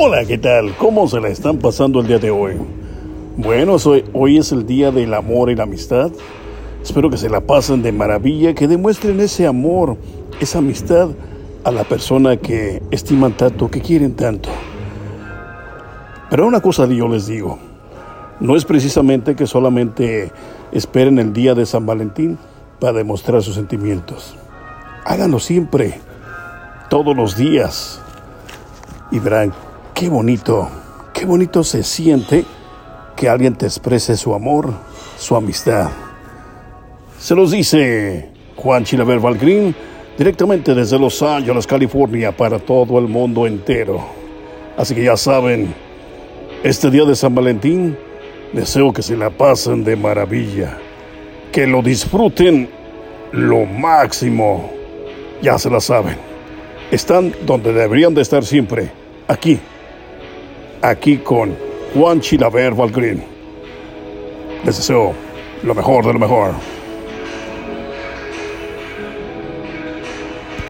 Hola, ¿qué tal? ¿Cómo se la están pasando el día de hoy? Bueno, hoy es el día del amor y la amistad. Espero que se la pasen de maravilla, que demuestren ese amor, esa amistad a la persona que estiman tanto, que quieren tanto. Pero una cosa yo les digo, no es precisamente que solamente esperen el día de San Valentín para demostrar sus sentimientos. Háganlo siempre, todos los días, y verán qué bonito, qué bonito se siente que alguien te exprese su amor, su amistad. Se los dice Juan Chilaver Valgrín directamente desde Los Ángeles, California, para todo el mundo entero. Así que ya saben, este día de San Valentín, deseo que se la pasen de maravilla, que lo disfruten lo máximo. Ya se la saben. Están donde deberían de estar siempre, aquí, aquí con Juan Chilaver Valgrín. Les deseo lo mejor de lo mejor.